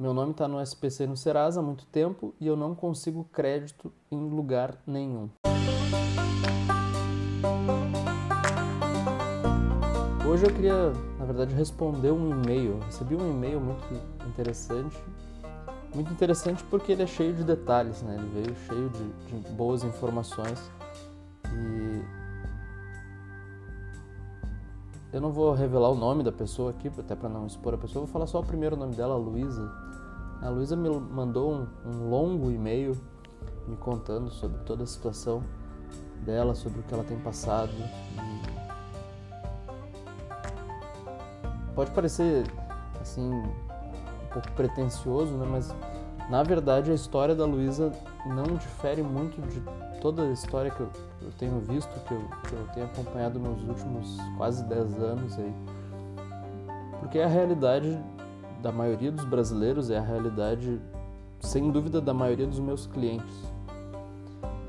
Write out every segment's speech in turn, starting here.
Meu nome está no SPC no Serasa há muito tempo e eu não consigo crédito em lugar nenhum. Hoje eu queria, na verdade, responder um e-mail. Recebi um e-mail muito interessante. Muito interessante porque ele é cheio de detalhes, né? Ele veio cheio de, de boas informações. E eu não vou revelar o nome da pessoa aqui, até para não expor a pessoa. Vou falar só o primeiro nome dela, Luísa. A Luísa me mandou um, um longo e-mail me contando sobre toda a situação dela, sobre o que ela tem passado. Pode parecer assim um pouco pretensioso, né? Mas na verdade a história da Luísa não difere muito de toda a história que eu, eu tenho visto, que eu, que eu, tenho acompanhado nos últimos quase 10 anos aí. Porque é a realidade da maioria dos brasileiros, é a realidade, sem dúvida, da maioria dos meus clientes.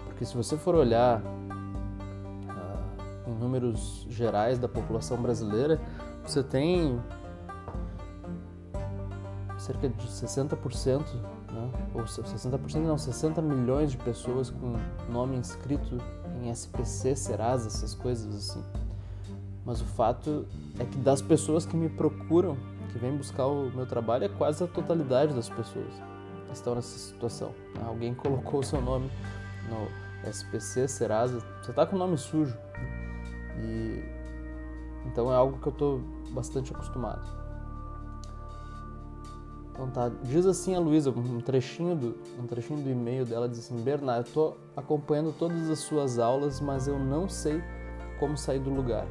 Porque se você for olhar uh, em números gerais da população brasileira, você tem cerca de 60%, né? ou 60% não, 60 milhões de pessoas com nome inscrito em SPC, Serasa, essas coisas assim. Mas o fato é que das pessoas que me procuram, que vêm buscar o meu trabalho, é quase a totalidade das pessoas que estão nessa situação. Alguém colocou o seu nome no SPC, Serasa, você está com o nome sujo. E então é algo que eu estou bastante acostumado. Então tá, diz assim a Luísa, um trechinho do um trechinho do e-mail dela diz assim: "Bernardo, eu estou acompanhando todas as suas aulas, mas eu não sei como sair do lugar.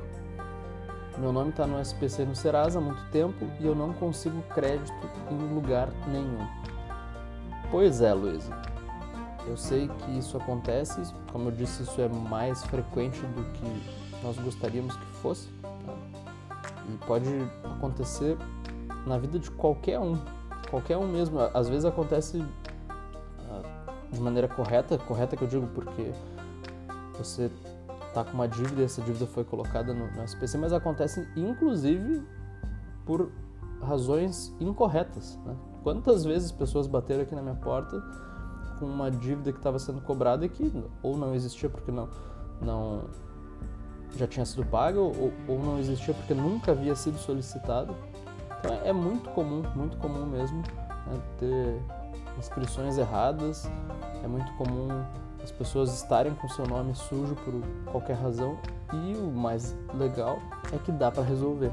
Meu nome está no SPC no Serasa há muito tempo e eu não consigo crédito em lugar nenhum." Pois é, Luísa. Eu sei que isso acontece, como eu disse, isso é mais frequente do que nós gostaríamos que fosse. E pode acontecer na vida de qualquer um, qualquer um mesmo. Às vezes acontece ah, de maneira correta, correta que eu digo porque você está com uma dívida essa dívida foi colocada no, no SPC, mas acontece inclusive por razões incorretas. Né? Quantas vezes pessoas bateram aqui na minha porta com uma dívida que estava sendo cobrada e que ou não existia porque não não já tinha sido paga ou, ou não existia porque nunca havia sido solicitado. Então é muito comum, muito comum mesmo né, ter inscrições erradas, é muito comum as pessoas estarem com seu nome sujo por qualquer razão e o mais legal é que dá para resolver.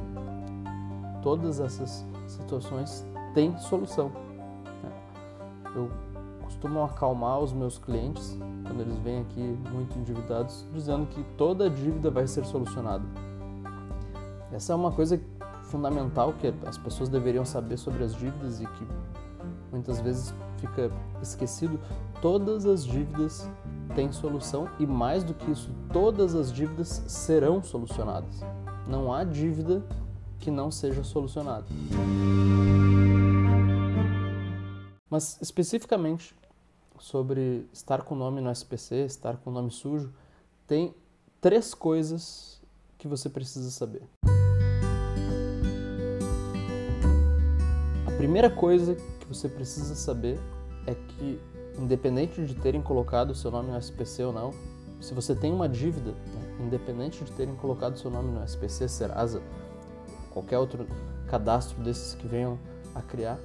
Todas essas situações têm solução. Né. Eu costumo acalmar os meus clientes quando eles vêm aqui muito endividados, dizendo que toda dívida vai ser solucionada. Essa é uma coisa fundamental que as pessoas deveriam saber sobre as dívidas e que muitas vezes fica esquecido. Todas as dívidas têm solução e mais do que isso, todas as dívidas serão solucionadas. Não há dívida que não seja solucionada. Mas especificamente sobre estar com o nome no SPC, estar com o nome sujo, tem três coisas que você precisa saber. A primeira coisa que você precisa saber é que, independente de terem colocado seu nome no SPC ou não, se você tem uma dívida, né, independente de terem colocado seu nome no SPC, Serasa, qualquer outro cadastro desses que venham a criar,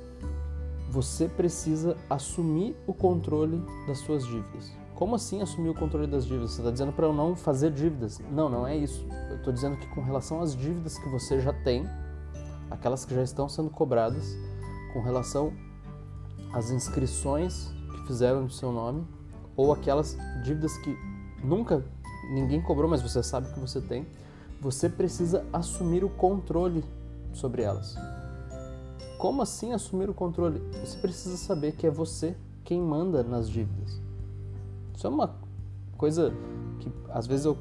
você precisa assumir o controle das suas dívidas. Como assim assumir o controle das dívidas? Você está dizendo para eu não fazer dívidas? Não, não é isso. Eu estou dizendo que com relação às dívidas que você já tem, aquelas que já estão sendo cobradas, com relação às inscrições fizeram no seu nome, ou aquelas dívidas que nunca ninguém cobrou, mas você sabe que você tem, você precisa assumir o controle sobre elas. Como assim assumir o controle? Você precisa saber que é você quem manda nas dívidas. Isso é uma coisa que às vezes eu,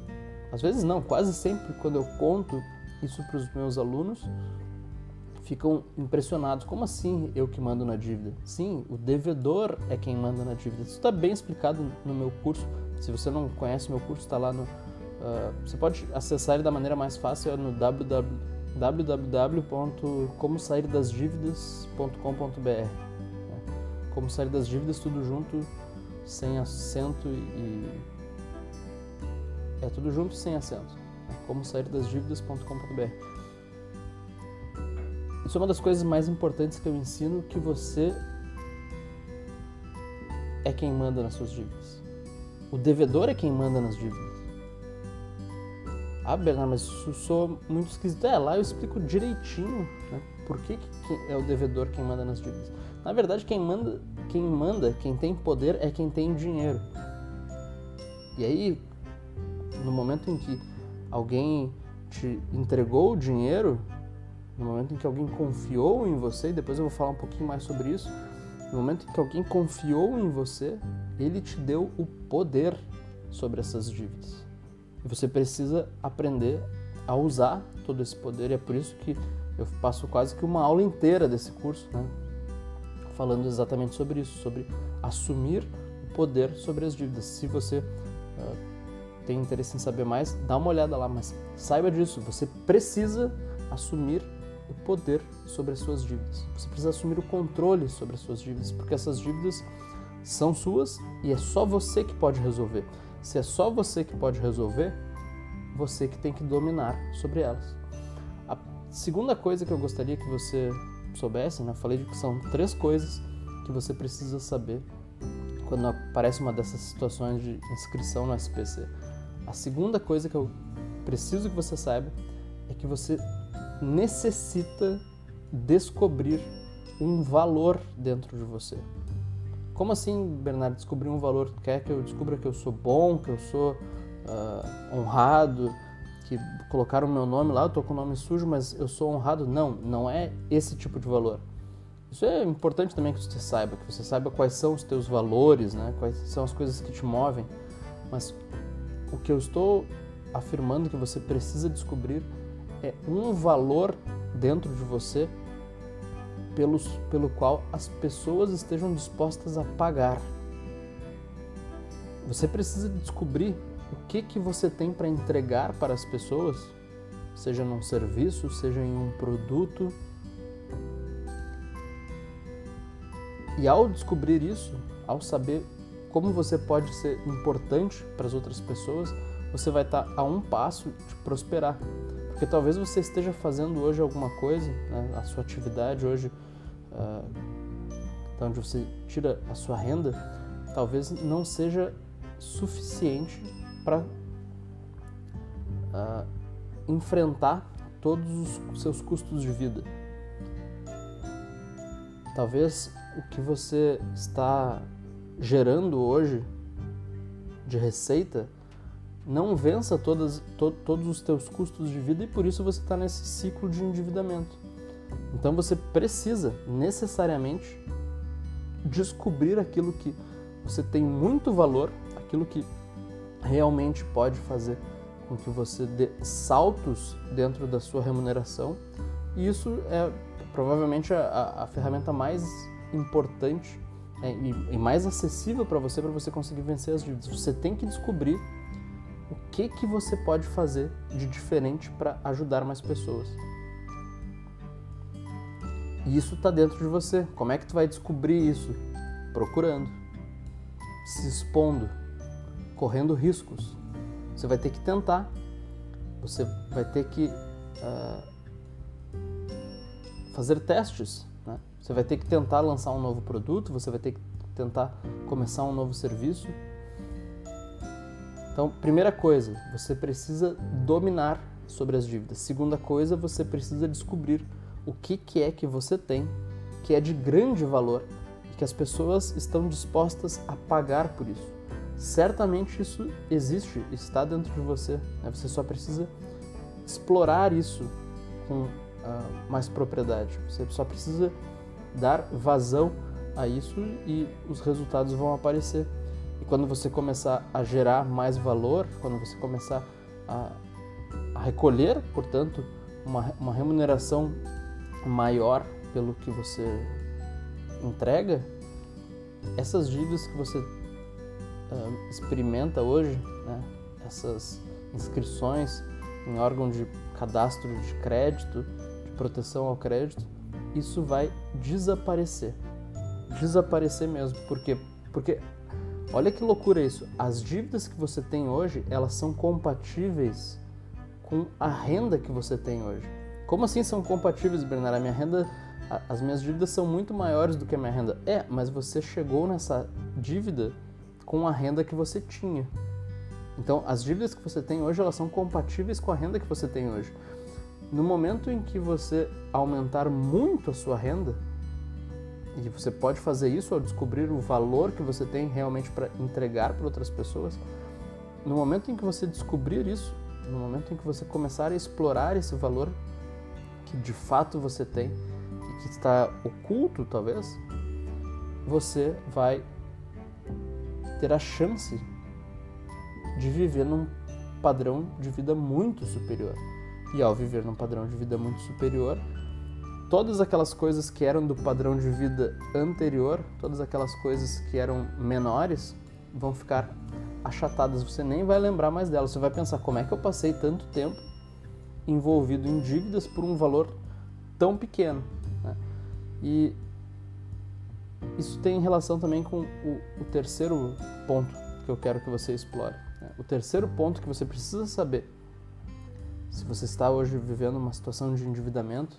às vezes não, quase sempre quando eu conto isso para os meus alunos, ficam impressionados. Como assim eu que mando na dívida? Sim, o devedor é quem manda na dívida. Isso está bem explicado no meu curso. Se você não conhece meu curso, está lá no. Uh, você pode acessar ele da maneira mais fácil é no www www.comosairdasdividas.com.br Como sair das dívidas, tudo junto, sem acento e. É tudo junto sem acento. Como sair das dívidas.com.br. Isso é uma das coisas mais importantes que eu ensino que você é quem manda nas suas dívidas. O devedor é quem manda nas dívidas. Ah, Bernardo, mas isso sou muito esquisito. É, lá eu explico direitinho né, por que, que é o devedor quem manda nas dívidas. Na verdade, quem manda, quem manda, quem tem poder é quem tem dinheiro. E aí, no momento em que alguém te entregou o dinheiro, no momento em que alguém confiou em você, e depois eu vou falar um pouquinho mais sobre isso, no momento em que alguém confiou em você, ele te deu o poder sobre essas dívidas. E você precisa aprender a usar todo esse poder, e é por isso que eu passo quase que uma aula inteira desse curso, né? falando exatamente sobre isso, sobre assumir o poder sobre as dívidas. Se você uh, tem interesse em saber mais, dá uma olhada lá, mas saiba disso, você precisa assumir o poder sobre as suas dívidas. Você precisa assumir o controle sobre as suas dívidas, porque essas dívidas são suas e é só você que pode resolver. Se é só você que pode resolver, você que tem que dominar sobre elas. A segunda coisa que eu gostaria que você soubesse, né? Falei que são três coisas que você precisa saber quando aparece uma dessas situações de inscrição no SPC. A segunda coisa que eu preciso que você saiba é que você necessita descobrir um valor dentro de você. Como assim, Bernardo, descobrir um valor? Quer que eu descubra que eu sou bom, que eu sou uh, honrado, que colocaram o meu nome lá, eu tô com o nome sujo, mas eu sou honrado? Não, não é esse tipo de valor. Isso é importante também que você saiba, que você saiba quais são os teus valores, né? quais são as coisas que te movem. Mas o que eu estou afirmando que você precisa descobrir é um valor dentro de você pelos, pelo qual as pessoas estejam dispostas a pagar. Você precisa descobrir o que, que você tem para entregar para as pessoas, seja num serviço, seja em um produto. E ao descobrir isso, ao saber como você pode ser importante para as outras pessoas, você vai estar a um passo de prosperar. Porque talvez você esteja fazendo hoje alguma coisa, né, a sua atividade hoje, uh, onde você tira a sua renda, talvez não seja suficiente para uh, ah, enfrentar todos os seus custos de vida. Talvez o que você está gerando hoje de receita não vença todas, to, todos os teus custos de vida e por isso você está nesse ciclo de endividamento. Então você precisa necessariamente descobrir aquilo que você tem muito valor, aquilo que realmente pode fazer com que você dê saltos dentro da sua remuneração. E isso é provavelmente a, a ferramenta mais importante é, e, e mais acessível para você para você conseguir vencer as dívidas. Você tem que descobrir que que você pode fazer de diferente para ajudar mais pessoas. E isso está dentro de você. Como é que tu vai descobrir isso? Procurando, se expondo, correndo riscos. Você vai ter que tentar. Você vai ter que uh, fazer testes. Né? Você vai ter que tentar lançar um novo produto. Você vai ter que tentar começar um novo serviço então, primeira coisa, você precisa dominar sobre as dívidas. Segunda coisa, você precisa descobrir o que, que é que você tem que é de grande valor e que as pessoas estão dispostas a pagar por isso. Certamente isso existe, está dentro de você. Né? Você só precisa explorar isso com uh, mais propriedade. Você só precisa dar vazão a isso e os resultados vão aparecer. E quando você começar a gerar mais valor, quando você começar a, a recolher, portanto, uma, uma remuneração maior pelo que você entrega, essas dívidas que você uh, experimenta hoje, né, essas inscrições em órgão de cadastro de crédito, de proteção ao crédito, isso vai desaparecer. desaparecer mesmo. Por quê? Porque olha que loucura isso. As dívidas que você tem hoje, elas são compatíveis com a renda que você tem hoje. Como assim são compatíveis, Bernardo? A minha renda, as minhas dívidas são muito maiores do que a minha renda. É, mas você chegou nessa dívida com a renda que você tinha. Então, as dívidas que você tem hoje, elas são compatíveis com a renda que você tem hoje. No momento em que você aumentar muito a sua renda, e você pode fazer isso ao descobrir o valor que você tem realmente para entregar para outras pessoas, no momento em que você descobrir isso, no momento em que você começar a explorar esse valor que de fato você tem e que está oculto, talvez, você vai ter a chance de viver num padrão de vida muito superior. E ao viver num padrão de vida muito superior, todas aquelas coisas que eram do padrão de vida anterior, todas aquelas coisas que eram menores, vão ficar achatadas, você nem vai lembrar mais delas. Você vai pensar como é que eu passei tanto tempo envolvido em dívidas por um valor tão pequeno. Né? E isso tem relação também com o, o, terceiro ponto que eu quero que você explore. Né? O terceiro ponto que você precisa saber, se você está hoje vivendo uma situação de endividamento,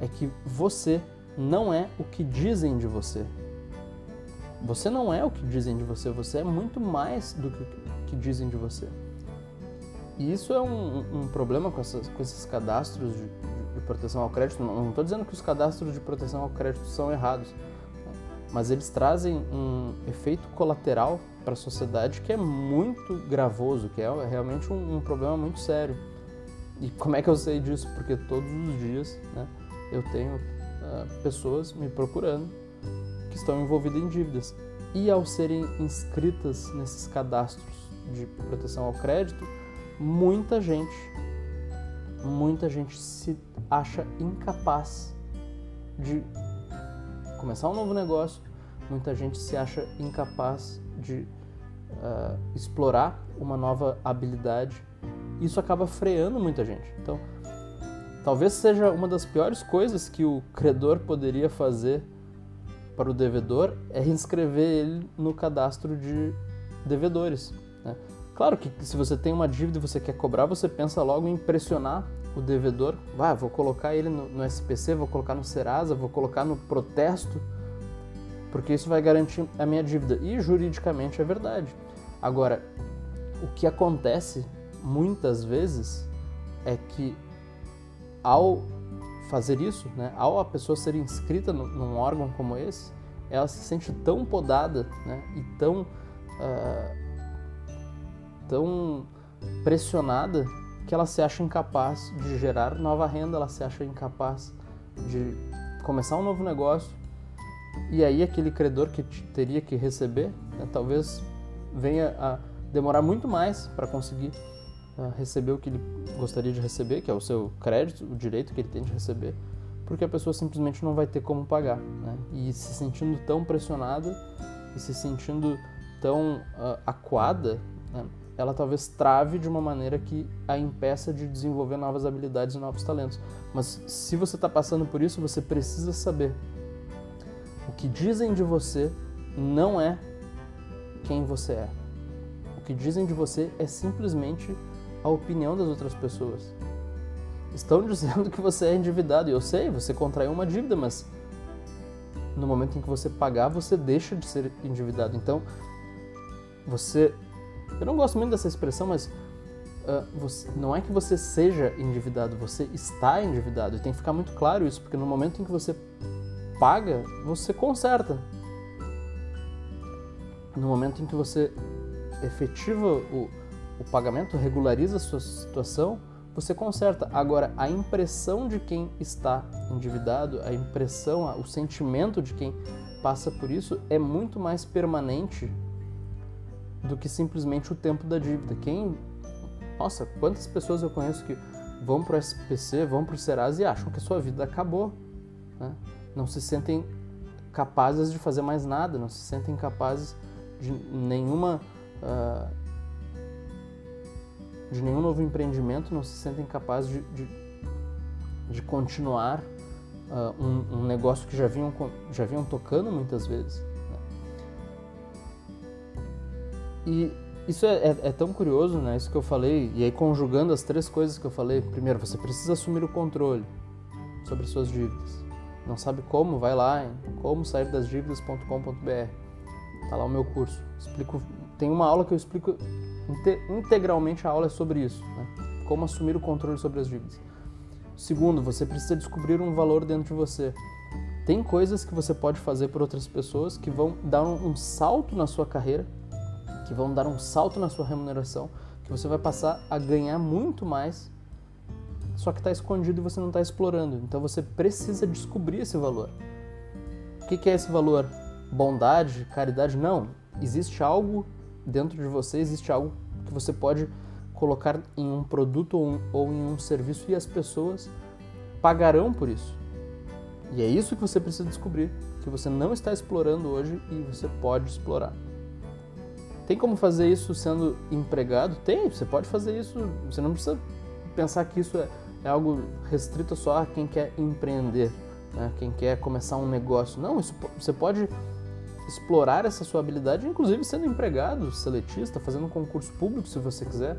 é que você não é o que dizem de você. Você não é o que dizem de você, você é muito mais do que, que dizem de você. E isso é um, um problema com, essas, com, esses cadastros de, de, proteção ao crédito. Não estou dizendo que os cadastros de proteção ao crédito são errados, mas eles trazem um efeito colateral para a sociedade que é muito gravoso, que é realmente um, um, problema muito sério. E como é que eu sei disso? Porque todos os dias né, eu tenho uh, pessoas me procurando que estão envolvidas em dívidas. E ao serem inscritas nesses cadastros de proteção ao crédito, muita gente, muita gente se acha incapaz de começar um novo negócio, muita gente se acha incapaz de uh, explorar uma nova habilidade. Isso acaba freando muita gente. Então, talvez seja uma das piores coisas que o credor poderia fazer para o devedor é inscrever ele no cadastro de devedores. Né? Claro que se você tem uma dívida e você quer cobrar, você pensa logo em pressionar o devedor. Vai, vou colocar ele no, no SPC, vou colocar no Serasa, vou colocar no protesto, porque isso vai garantir a minha dívida. E juridicamente é verdade. Agora, o que acontece muitas vezes é que ao fazer isso, né, ao a pessoa ser inscrita num órgão como esse, ela se sente tão podada né, e tão, uh, tão pressionada que ela se acha incapaz de gerar nova renda, ela se acha incapaz de começar um novo negócio. E aí aquele credor que teria que receber, né, talvez venha a demorar muito mais para conseguir receber o que ele gostaria de receber, que é o seu crédito, o direito que ele tem de receber, porque a pessoa simplesmente não vai ter como pagar. Né? E se sentindo tão pressionada e se sentindo tão uh, acuada, né? ela talvez trave de uma maneira que a impeça de desenvolver novas habilidades e novos talentos. Mas se você está passando por isso, você precisa saber o que dizem de você não é quem você é. O que dizem de você é simplesmente a opinião das outras pessoas. Estão dizendo que você é endividado, e eu sei, você contraiu uma dívida, mas no momento em que você pagar, você deixa de ser endividado. Então, você. Eu não gosto muito dessa expressão, mas uh, você, não é que você seja endividado, você está endividado. E tem que ficar muito claro isso, porque no momento em que você paga, você conserta. No momento em que você efetiva o, o pagamento regulariza a sua situação, você conserta. Agora, a impressão de quem está endividado, a impressão, o sentimento de quem passa por isso é muito mais permanente do que simplesmente o tempo da dívida. Quem, nossa, quantas pessoas eu conheço que vão para o SPC, vão para o Serasa e acham que a sua vida acabou, né? não se sentem capazes de fazer mais nada, não se sentem capazes de nenhuma uh, de nenhum novo empreendimento, não se sentem capazes de, de, de continuar uh, um, um, negócio que já vinham, já vinham tocando muitas vezes. Né? E isso é, é, é, tão curioso, né? Isso que eu falei, e aí conjugando as três coisas que eu falei. Primeiro, você precisa assumir o controle sobre suas dívidas. Não sabe como? Vai lá em como sair das dívidas.com.br. Tá lá o meu curso. Explico, tem uma aula que eu explico integralmente a aula é sobre isso, né? Como assumir o controle sobre as dívidas. Segundo, você precisa descobrir um valor dentro de você. Tem coisas que você pode fazer por outras pessoas que vão dar um, salto na sua carreira, que vão dar um salto na sua remuneração, que você vai passar a ganhar muito mais, só que está escondido e você não está explorando. Então você precisa descobrir esse valor. O que, que é esse valor? Bondade, caridade? Não. Existe algo dentro de você, existe algo que você pode colocar em um produto ou, ou em um serviço e as pessoas pagarão por isso. E é isso que você precisa descobrir, que você não está explorando hoje e você pode explorar. Tem como fazer isso sendo empregado? Tem, você pode fazer isso. Você não precisa pensar que isso é, é algo restrito só a quem quer empreender, né? quem quer começar um negócio. Não, isso, você pode explorar essa sua habilidade, inclusive sendo empregado, seletista, fazendo um concurso público se você quiser,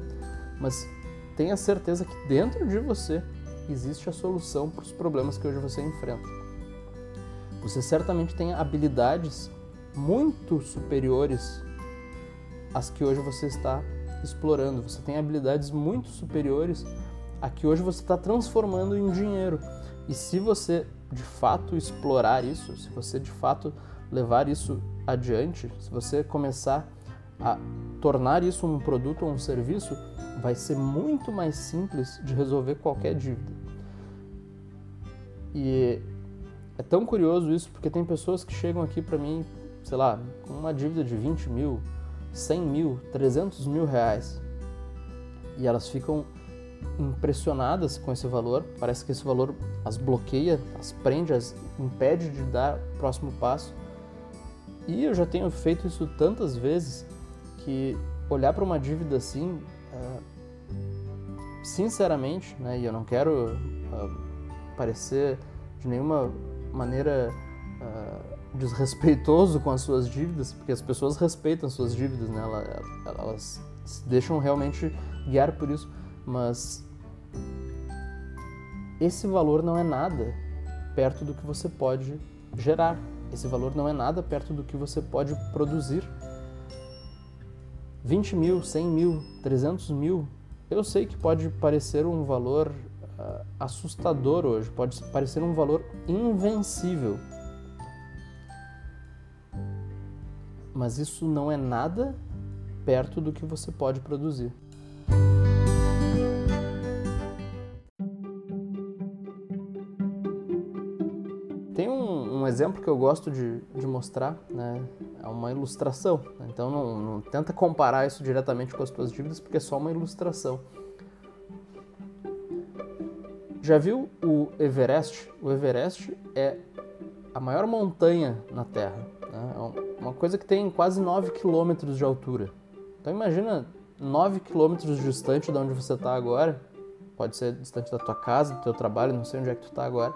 mas tenha certeza que dentro de você existe a solução para os problemas que hoje você enfrenta. Você certamente tem habilidades muito superiores às que hoje você está explorando. Você tem habilidades muito superiores a que hoje você está transformando em dinheiro. E se você de fato explorar isso, se você de fato levar isso adiante, se você começar a tornar isso um produto ou um serviço, vai ser muito mais simples de resolver qualquer dívida. E é tão curioso isso porque tem pessoas que chegam aqui para mim, sei lá, com uma dívida de 20 mil, 100 mil, 300 mil reais. E elas ficam impressionadas com esse valor. Parece que esse valor as bloqueia, as prende, as impede de dar o próximo passo. E eu já tenho feito isso tantas vezes que olhar para uma dívida assim, uh, sinceramente, né, e eu não quero uh, parecer de nenhuma maneira uh, desrespeitoso com as suas dívidas, porque as pessoas respeitam suas dívidas, né, elas, elas se deixam realmente guiar por isso, mas esse valor não é nada perto do que você pode gerar esse valor não é nada perto do que você pode produzir. 20 mil, 100 mil, 300 mil, eu sei que pode parecer um valor uh, assustador hoje, pode parecer um valor invencível. Mas isso não é nada perto do que você pode produzir. Exemplo que eu gosto de, de mostrar, né, é uma ilustração. Então não, não, tenta comparar isso diretamente com as tuas dívidas, porque é só uma ilustração. Já viu o Everest? O Everest é a maior montanha na Terra. Né? É uma coisa que tem quase 9 quilômetros de altura. Então imagina 9 quilômetros distante de onde você está agora. Pode ser distante da tua casa, do teu trabalho, não sei onde é que tu está agora.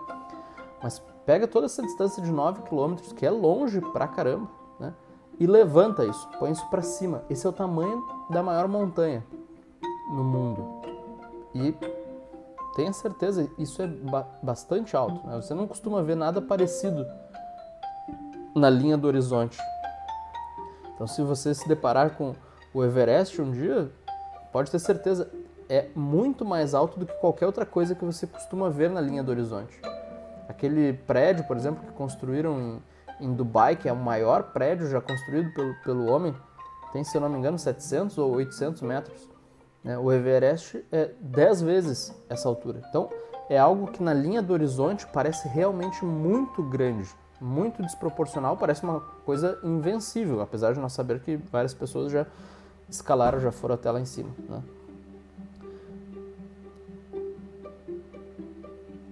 Mas Pega toda essa distância de 9 km, que é longe pra caramba, né? E levanta isso, põe isso para cima. Esse é o tamanho da maior montanha no mundo. E tenha certeza, isso é ba bastante alto. Né? Você não costuma ver nada parecido na linha do horizonte. Então, se você se deparar com o Everest um dia, pode ter certeza, é muito mais alto do que qualquer outra coisa que você costuma ver na linha do horizonte. Aquele prédio, por exemplo, que construíram em, em Dubai, que é o maior prédio já construído pelo, pelo homem, tem, se eu não me engano, 700 ou 800 metros. Né? O Everest é 10 vezes essa altura. Então, é algo que na linha do horizonte parece realmente muito grande, muito desproporcional, parece uma coisa invencível, apesar de nós saber que várias pessoas já escalaram, já foram até lá em cima. Né?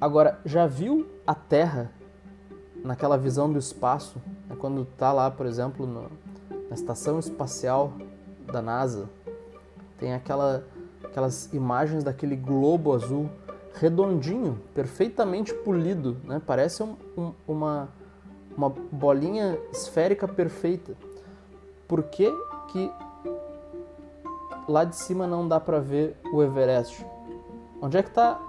Agora, já viu a Terra naquela visão do espaço? Né? Quando está lá, por exemplo, no, na estação espacial da NASA, tem aquela, aquelas imagens daquele globo azul redondinho, perfeitamente polido, né? Parece um, um, uma, uma bolinha esférica perfeita. Por que, que lá de cima não dá para ver o Everest? Onde é que está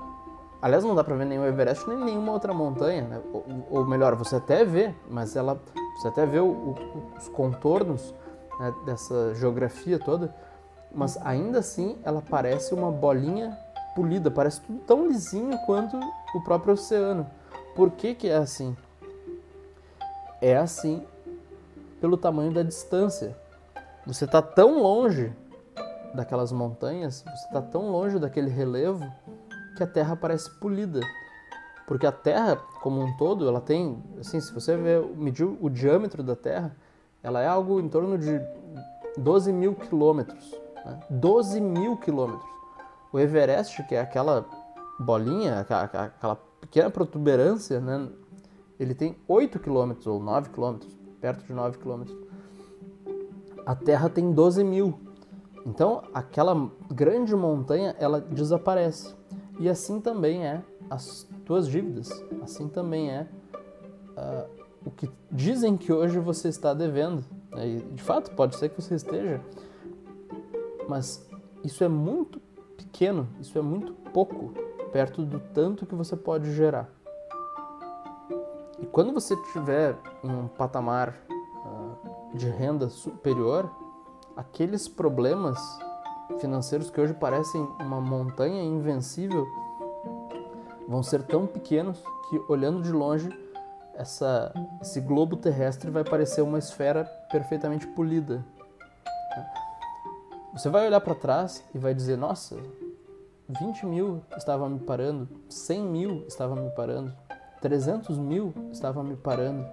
Aliás, não dá para ver o Everest nem nenhuma outra montanha, né? ou, ou, melhor, você até vê, mas ela, você até vê o, o, os contornos né, dessa geografia toda, mas ainda assim ela parece uma bolinha polida, parece tudo tão lisinho quanto o próprio oceano. Por que, que é assim? É assim pelo tamanho da distância. Você está tão longe daquelas montanhas, você está tão longe daquele relevo que a Terra parece polida. Porque a Terra, como um todo, ela tem, assim, se você ver, medir o diâmetro da Terra, ela é algo em torno de 12 mil quilômetros. Né? 12 mil quilômetros. O Everest, que é aquela bolinha, aquela pequena protuberância, né? ele tem 8 quilômetros ou 9 quilômetros, perto de 9 quilômetros. A Terra tem 12 mil. Então, aquela grande montanha, ela desaparece. E assim também é as tuas dívidas, assim também é uh, o que dizem que hoje você está devendo. Né? E, de fato, pode ser que você esteja, mas isso é muito pequeno, isso é muito pouco perto do tanto que você pode gerar. E quando você estiver em um patamar uh, de renda superior, aqueles problemas financeiros que hoje parecem uma montanha invencível vão ser tão pequenos que olhando de longe essa, esse globo terrestre vai parecer uma esfera perfeitamente polida. Você vai olhar para trás e vai dizer: Nossa, 20 mil estava me parando, 100 mil estava me parando, 300 mil estava me parando.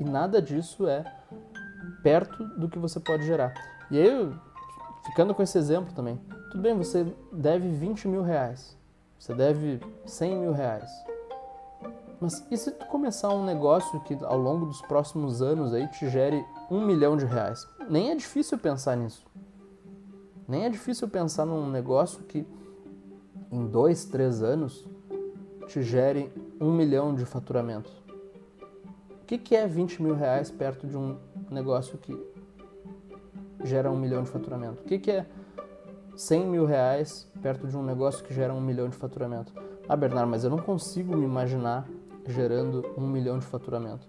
E nada disso é perto do que você pode gerar. E aí, ficando com esse exemplo também, tudo bem, você deve 20 mil reais, você deve 100 mil reais. Mas e se tu começar um negócio que ao longo dos próximos anos aí te gere um milhão de reais? Nem é difícil pensar nisso. Nem é difícil pensar num negócio que em dois, três anos te gere um milhão de faturamento. O que, que é 20 mil reais perto de um negócio que gera um milhão de faturamento? O que, que é 100 mil reais perto de um negócio que gera um milhão de faturamento? Ah, Bernardo, mas eu não consigo me imaginar gerando um milhão de faturamento.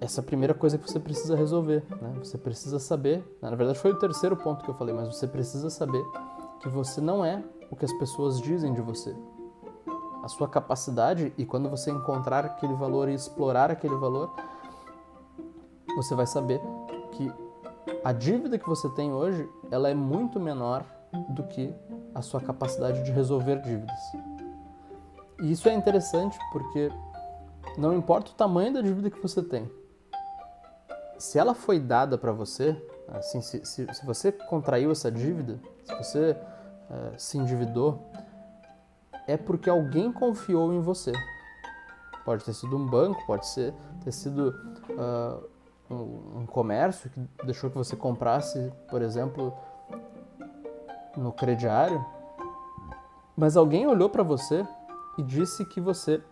Essa é a primeira coisa que você precisa resolver. Né? Você precisa saber, né? na verdade foi o terceiro ponto que eu falei, mas você precisa saber que você não é o que as pessoas dizem de você. A sua capacidade, e quando você encontrar aquele valor e explorar aquele valor, você vai saber que a dívida que você tem hoje, ela é muito menor do que a sua capacidade de resolver dívidas. E isso é interessante porque não importa o tamanho da dívida que você tem, se ela foi dada para você, assim, se, se, se, você contraiu essa dívida, se você uh, se endividou, é porque alguém confiou em você. Pode ter sido um banco, pode ser, ter sido uh, um, comércio que deixou que você comprasse, por exemplo, no crediário, mas alguém olhou para você e disse que você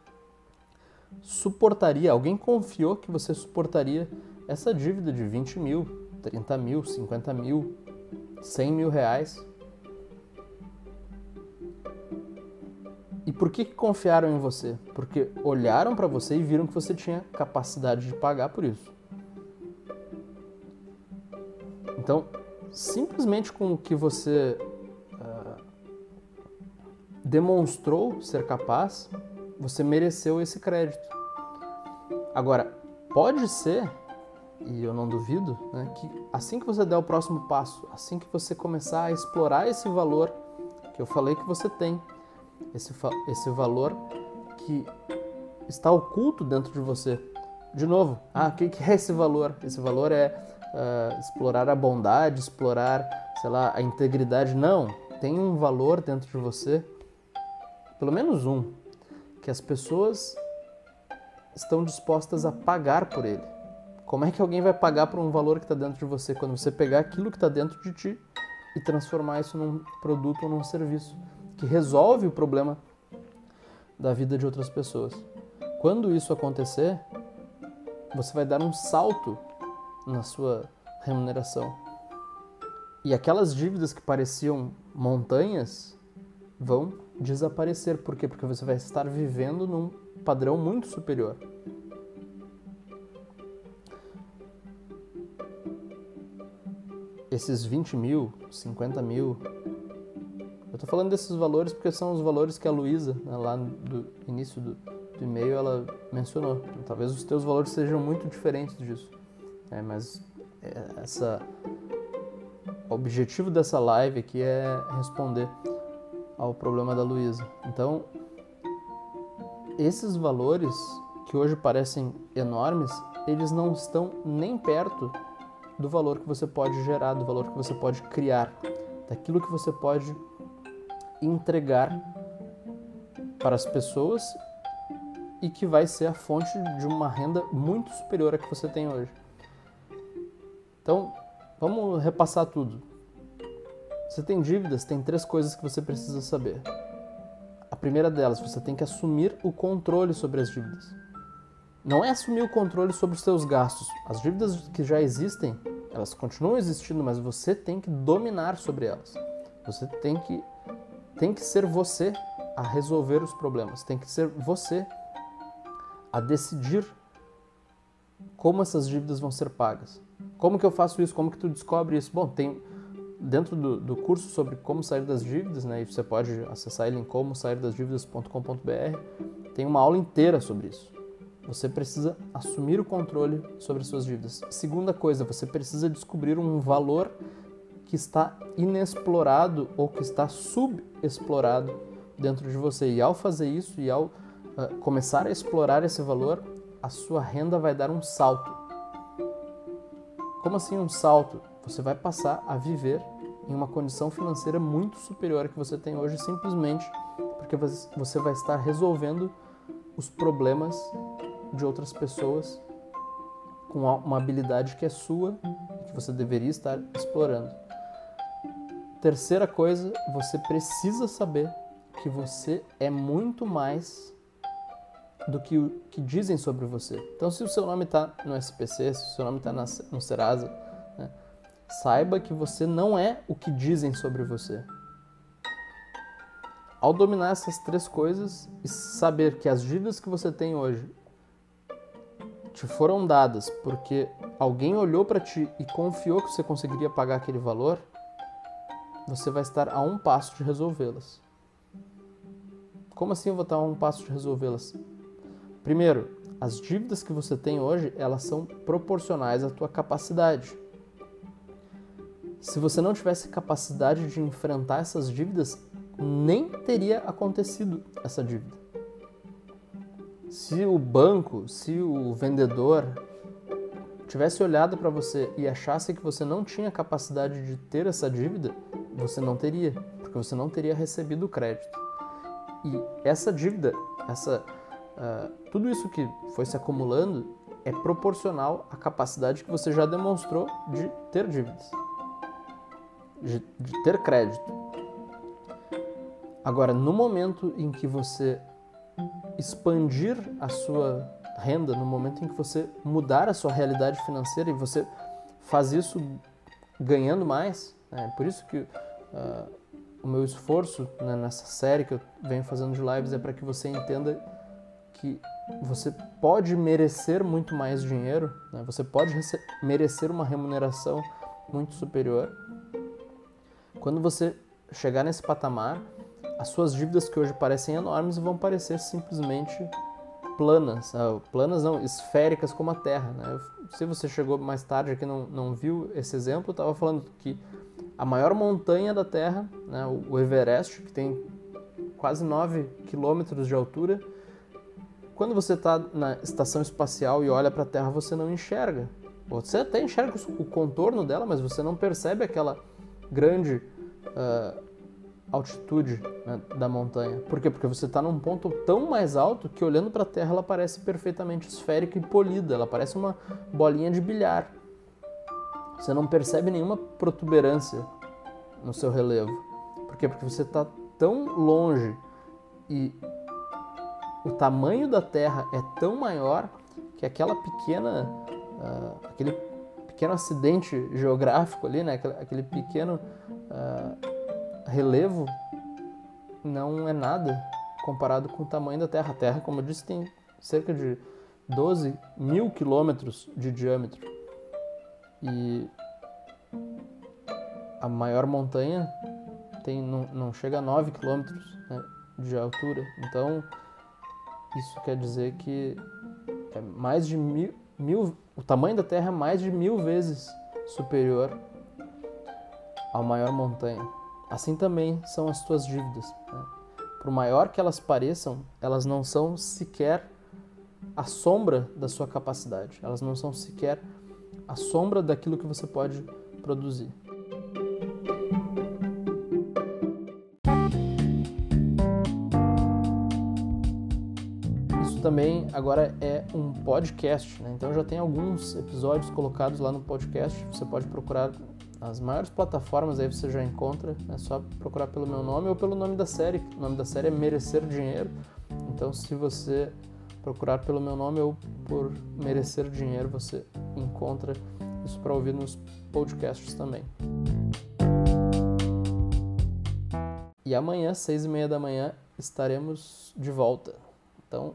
suportaria, alguém confiou que você suportaria essa dívida de 20 mil, 30 mil, 50 mil, 100 mil reais. E por que confiaram em você? Porque olharam para você e viram que você tinha capacidade de pagar por isso. Então, simplesmente com o que você uh, demonstrou ser capaz, você mereceu esse crédito. Agora, pode ser e eu não duvido, né, que assim que você der o próximo passo, assim que você começar a explorar esse valor que eu falei que você tem, esse, esse valor que está oculto dentro de você. De novo, ah, o que, que é esse valor? Esse valor é uh, explorar a bondade, explorar, sei lá, a integridade. Não, tem um valor dentro de você, pelo menos um, que as pessoas estão dispostas a pagar por ele. Como é que alguém vai pagar por um valor que está dentro de você quando você pegar aquilo que está dentro de ti e transformar isso num produto ou num serviço que resolve o problema da vida de outras pessoas. Quando isso acontecer, você vai dar um salto na sua remuneração. E aquelas dívidas que pareciam montanhas vão desaparecer. Por quê? Porque você vai estar vivendo num padrão muito superior. Esses 20 mil, 50 mil, eu estou falando desses valores porque são os valores que a Luísa, né, lá do início do, do e-mail, ela mencionou. Talvez os teus valores sejam muito diferentes disso. É, mas essa, o objetivo dessa live aqui é responder ao problema da Luísa. Então, esses valores que hoje parecem enormes, eles não estão nem perto do valor que você pode gerar, do valor que você pode criar, daquilo que você pode entregar para as pessoas e que vai ser a fonte de uma renda muito superior à que você tem hoje. Então, vamos repassar tudo. Você tem dívidas, tem três coisas que você precisa saber. A primeira delas, você tem que assumir o controle sobre as dívidas. Não é assumir o controle sobre os seus gastos. As dívidas que já existem, elas continuam existindo, mas você tem que dominar sobre elas. Você tem que tem que ser você a resolver os problemas. Tem que ser você a decidir como essas dívidas vão ser pagas. Como que eu faço isso? Como que tu descobre isso? Bom, tem dentro do, do, curso sobre como sair das dívidas, né, e você pode acessar ele em como sair das dívidas.com.br, tem uma aula inteira sobre isso. Você precisa assumir o controle sobre as suas dívidas. Segunda coisa, você precisa descobrir um valor que está inexplorado ou que está subexplorado dentro de você. E ao fazer isso e ao uh, começar a explorar esse valor, a sua renda vai dar um salto. Como assim um salto? você vai passar a viver em uma condição financeira muito superior à que você tem hoje, simplesmente porque você vai estar resolvendo os problemas de outras pessoas com uma habilidade que é sua e que você deveria estar explorando. Terceira coisa, você precisa saber que você é muito mais do que o que dizem sobre você. Então, se o seu nome está no SPC, se o seu nome está no Serasa, Saiba que você não é o que dizem sobre você. Ao dominar essas três coisas e saber que as dívidas que você tem hoje te foram dadas porque alguém olhou para ti e confiou que você conseguiria pagar aquele valor, você vai estar a um passo de resolvê-las. Como assim eu vou estar a um passo de resolvê-las? Primeiro, as dívidas que você tem hoje, elas são proporcionais à tua capacidade. Se você não tivesse capacidade de enfrentar essas dívidas, nem teria acontecido essa dívida. Se o banco, se o vendedor tivesse olhado para você e achasse que você não tinha capacidade de ter essa dívida, você não teria, porque você não teria recebido o crédito. E essa dívida, essa, uh, tudo isso que foi se acumulando é proporcional à capacidade que você já demonstrou de ter dívidas de, de ter crédito. Agora, no momento em que você expandir a sua renda, no momento em que você mudar a sua realidade financeira e você faz isso ganhando mais, né? por isso que uh, o meu esforço né, nessa série que eu venho fazendo de lives é para que você entenda que você pode merecer muito mais dinheiro, né? você pode merecer uma remuneração muito superior quando você chegar nesse patamar, as suas dívidas que hoje parecem enormes vão parecer simplesmente planas, ah, planas não, esféricas como a Terra. Né? Se você chegou mais tarde aqui não, não viu esse exemplo, eu estava falando que a maior montanha da Terra, né, o Everest, que tem quase 9 quilômetros de altura, quando você está na estação espacial e olha para a Terra, você não enxerga. Você até enxerga o contorno dela, mas você não percebe aquela grande uh, altitude né, da montanha. Por quê? Porque você está num ponto tão mais alto que olhando para a Terra ela parece perfeitamente esférica e polida, ela parece uma bolinha de bilhar. Você não percebe nenhuma protuberância no seu relevo. Por quê? Porque você está tão longe e o tamanho da Terra é tão maior que aquela pequena, uh, aquele pequeno acidente geográfico ali, né? aquele, aquele pequeno uh, relevo não é nada comparado com o tamanho da Terra. A Terra, como eu disse, tem cerca de 12 mil quilômetros de diâmetro. E a maior montanha tem, não, não chega a 9 quilômetros né, de altura. Então, isso quer dizer que é mais de mil, mil, o tamanho da Terra é mais de mil vezes superior à maior montanha. Assim também são as tuas dívidas. Né? Por maior que elas pareçam, elas não são sequer a sombra da sua capacidade. Elas não são sequer a sombra daquilo que você pode produzir. Também agora é um podcast, né? então já tem alguns episódios colocados lá no podcast. Você pode procurar as maiores plataformas aí você já encontra, é só procurar pelo meu nome ou pelo nome da série. O nome da série é Merecer Dinheiro. Então, se você procurar pelo meu nome ou por Merecer Dinheiro, você encontra isso para ouvir nos podcasts também. E amanhã, seis e meia da manhã, estaremos de volta. Então,